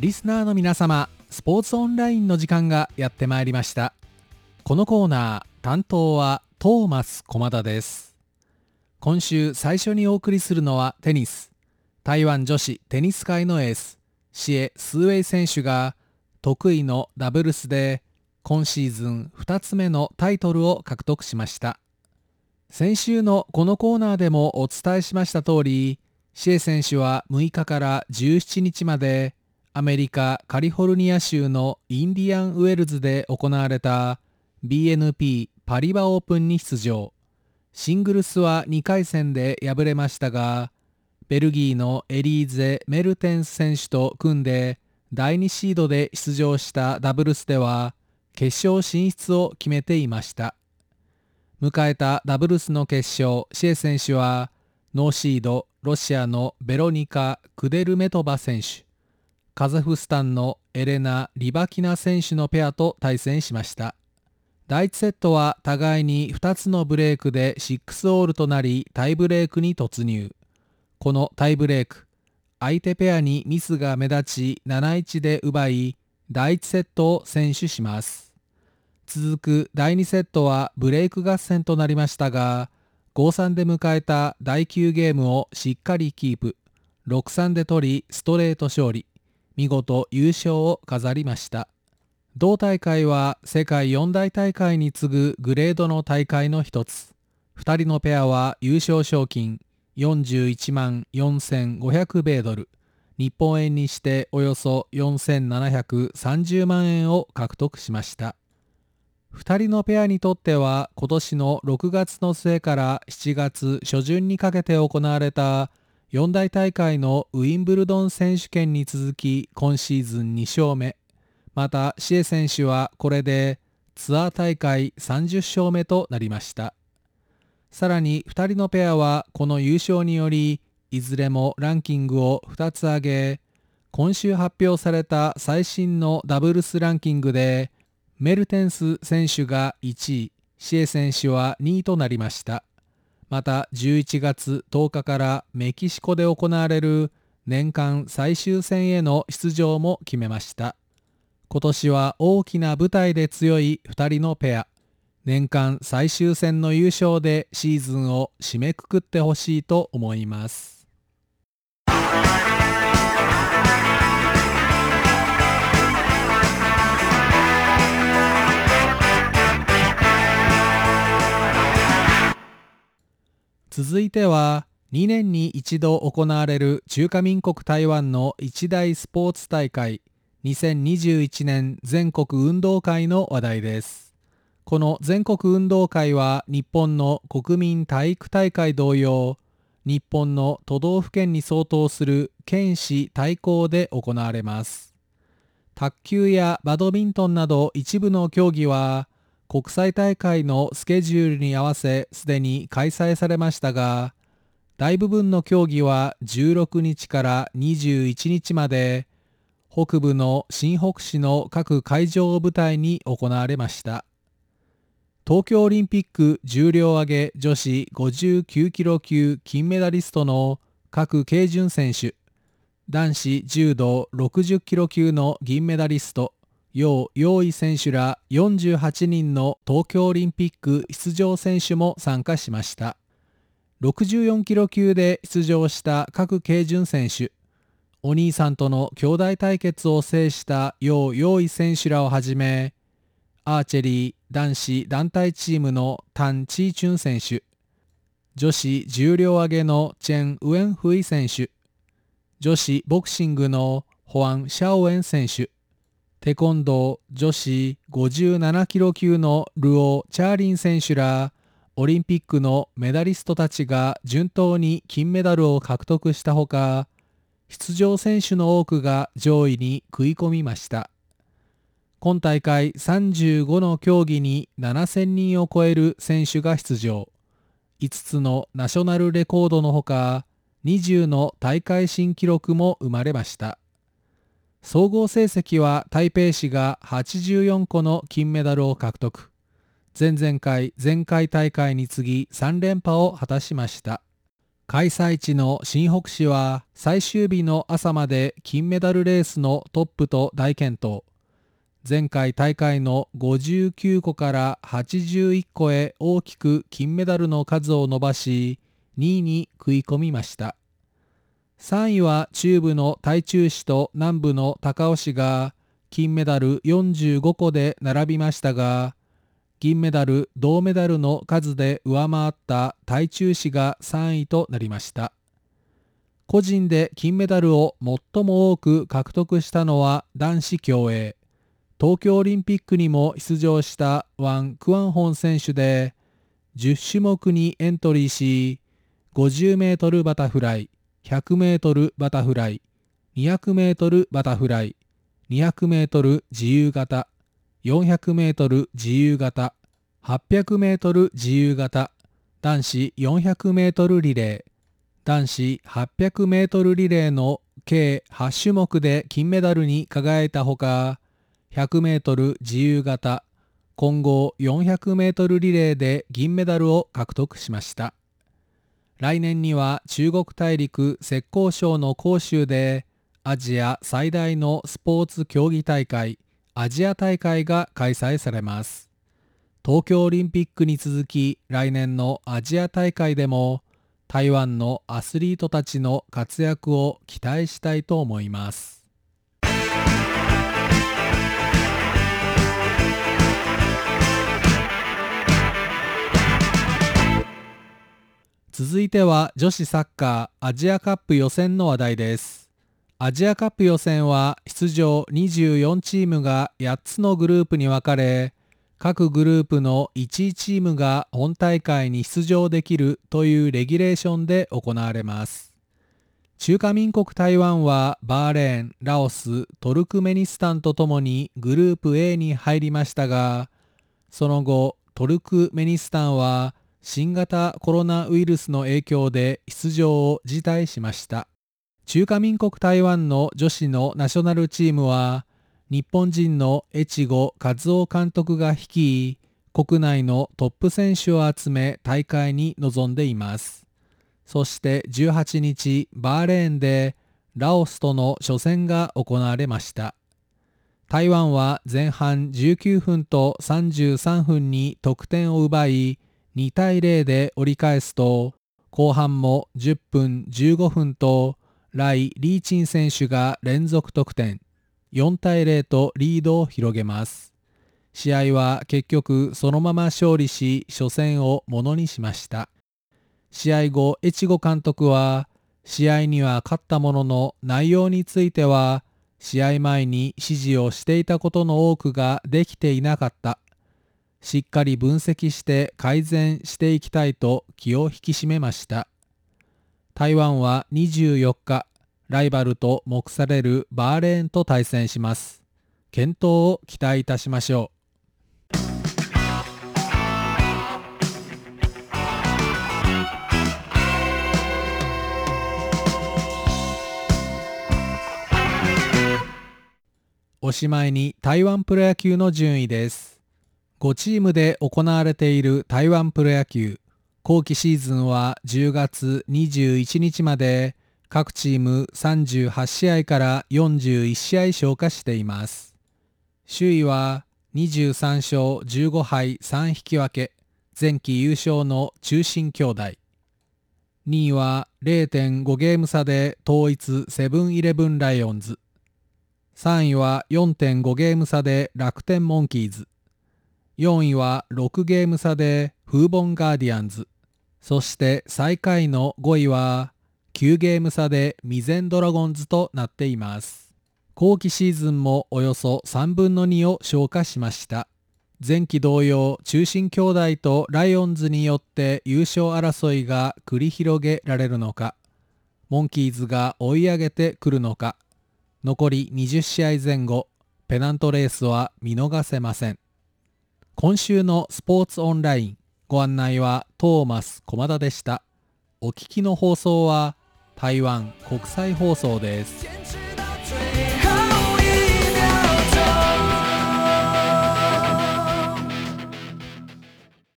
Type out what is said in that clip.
リスナーの皆様スポーツオンラインの時間がやってまいりました。このコーナー担当はトーマス駒田です。今週最初にお送りするのはテニス。台湾女子テニス界のエースシエ・スーウェイ選手が得意のダブルスで今シーズン2つ目のタイトルを獲得しました。先週のこのコーナーでもお伝えしました通りシエ選手は6日から17日までアメリカ・カリフォルニア州のインディアンウェルズで行われた BNP パリバオープンに出場。シングルスは2回戦で敗れましたがベルギーのエリーゼ・メルテンス選手と組んで第2シードで出場したダブルスでは決勝進出を決めていました。迎えたダブルスの決勝シエ選手はノーシードロシアのベロニカ・クデルメトバ選手。カザフスタンのエレナ・リバキナ選手のペアと対戦しました。第1セットは互いに2つのブレークで6オールとなりタイブレークに突入。このタイブレーク相手ペアにミスが目立ち7-1で奪い第1セットを先取します。続く第2セットはブレイク合戦となりましたが5-3で迎えた第9ゲームをしっかりキープ。6-3で取りストレート勝利。見事優勝を飾りました。同大会は世界四大大会に次ぐグレードの大会の一つ。2人のペアは優勝賞金41万4500米ドル。日本円にしておよそ4730万円を獲得しました。2人のペアにとっては今年の6月の末から7月初旬にかけて行われた四大大会のウィンブルドン選手権に続き今シーズン2勝目。またシエ選手はこれでツアー大会30勝目となりました。さらに2人のペアはこの優勝によりいずれもランキングを2つ上げ今週発表された最新のダブルスランキングでメルテンス選手が1位シエ選手は2位となりました。また11月10日からメキシコで行われる年間最終戦への出場も決めました。今年は大きな舞台で強い2人のペア。年間最終戦の優勝でシーズンを締めくくってほしいと思います。続いては2年に一度行われる中華民国台湾の一大スポーツ大会2021年全国運動会の話題です。この全国運動会は日本の国民体育大会同様日本の都道府県に相当する県市対抗で行われます。卓球やバドミントンなど一部の競技は国際大会のスケジュールに合わせすでに開催されましたが大部分の競技は16日から21日まで北部の新北市の各会場を舞台に行われました。東京オリンピック重量挙げ女子59キロ級金メダリストの各慶順選手男子柔道60キロ級の銀メダリスト楊陽意選手ら48人の東京オリンピック出場選手も参加しました。64キロ級で出場した各慶順選手。お兄さんとの兄弟対決を制した楊陽意選手らをはじめアーチェリー男子団体チームのタン・チーチュン選手。女子重量挙げのチェン・ウエンフイ選手。女子ボクシングのホアン・シャオエン選手。テコンドー女子57キロ級のルオ・チャーリン選手らオリンピックのメダリストたちが順当に金メダルを獲得したほか出場選手の多くが上位に食い込みました。今大会35の競技に7000人を超える選手が出場。5つのナショナルレコードのほか20の大会新記録も生まれました。総合成績は台北市が84個の金メダルを獲得。前々回前回大会に次ぎ3連覇を果たしました。開催地の新北市は最終日の朝まで金メダルレースのトップと大健闘。前回大会の59個から81個へ大きく金メダルの数を伸ばし2位に食い込みました。3位は中部の台中市と南部の高尾市が金メダル45個で並びましたが銀メダル銅メダルの数で上回った台中市が3位となりました。個人で金メダルを最も多く獲得したのは男子競泳。東京オリンピックにも出場したワン・クワンホン選手で10種目にエントリーし50メートルバタフライ。100メートルバタフライ200メートルバタフライ200メートル自由形400メートル自由形800メートル自由形男子400メートルリレー男子800メートルリレーの計8種目で金メダルに輝いたほか100メートル自由形混合400メートルリレーで銀メダルを獲得しました。来年には中国大陸浙江省の広州でアジア最大のスポーツ競技大会アジア大会が開催されます。東京オリンピックに続き来年のアジア大会でも台湾のアスリートたちの活躍を期待したいと思います。続いては女子サッカーアジアカップ予選の話題です。アジアカップ予選は出場24チームが8つのグループに分かれ各グループの1位チームが本大会に出場できるというレギュレーションで行われます。中華民国台湾はバーレーン、ラオス、トルクメニスタンとともにグループ A に入りましたがその後トルクメニスタンは新型コロナウイルスの影響で出場を辞退しました。中華民国台湾の女子のナショナルチームは日本人の越後和夫監督が率い国内のトップ選手を集め大会に臨んでいます。そして18日バーレーンでラオスとの初戦が行われました。台湾は前半19分と33分に得点を奪い2対0で折り返すと後半も10分15分とライ・リーチン選手が連続得点。4対0とリードを広げます。試合は結局そのまま勝利し初戦をものにしました。試合後越後監督は試合には勝ったものの内容については試合前に指示をしていたことの多くができていなかった。しっかり分析して改善していきたいと気を引き締めました。台湾は24日ライバルと目されるバーレーンと対戦します。検討を期待いたしましょう。おしまいに台湾プロ野球の順位です。5チームで行われている台湾プロ野球。後期シーズンは10月21日まで各チーム38試合から41試合消化しています。首位は23勝15敗3引き分け前期優勝の中心兄弟。2位は0.5ゲーム差で統一セブンイレブンライオンズ。3位は4.5ゲーム差で楽天モンキーズ。4位は6ゲーム差でフーボンガーディアンズ。そして最下位の5位は9ゲーム差でミゼンドラゴンズとなっています。後期シーズンもおよそ3分の2を消化しました。前期同様中心兄弟とライオンズによって優勝争いが繰り広げられるのか。モンキーズが追い上げてくるのか。残り20試合前後ペナントレースは見逃せません。今週のスポーツオンラインご案内はトーマス駒田でした。お聞きの放送は台湾国際放送です。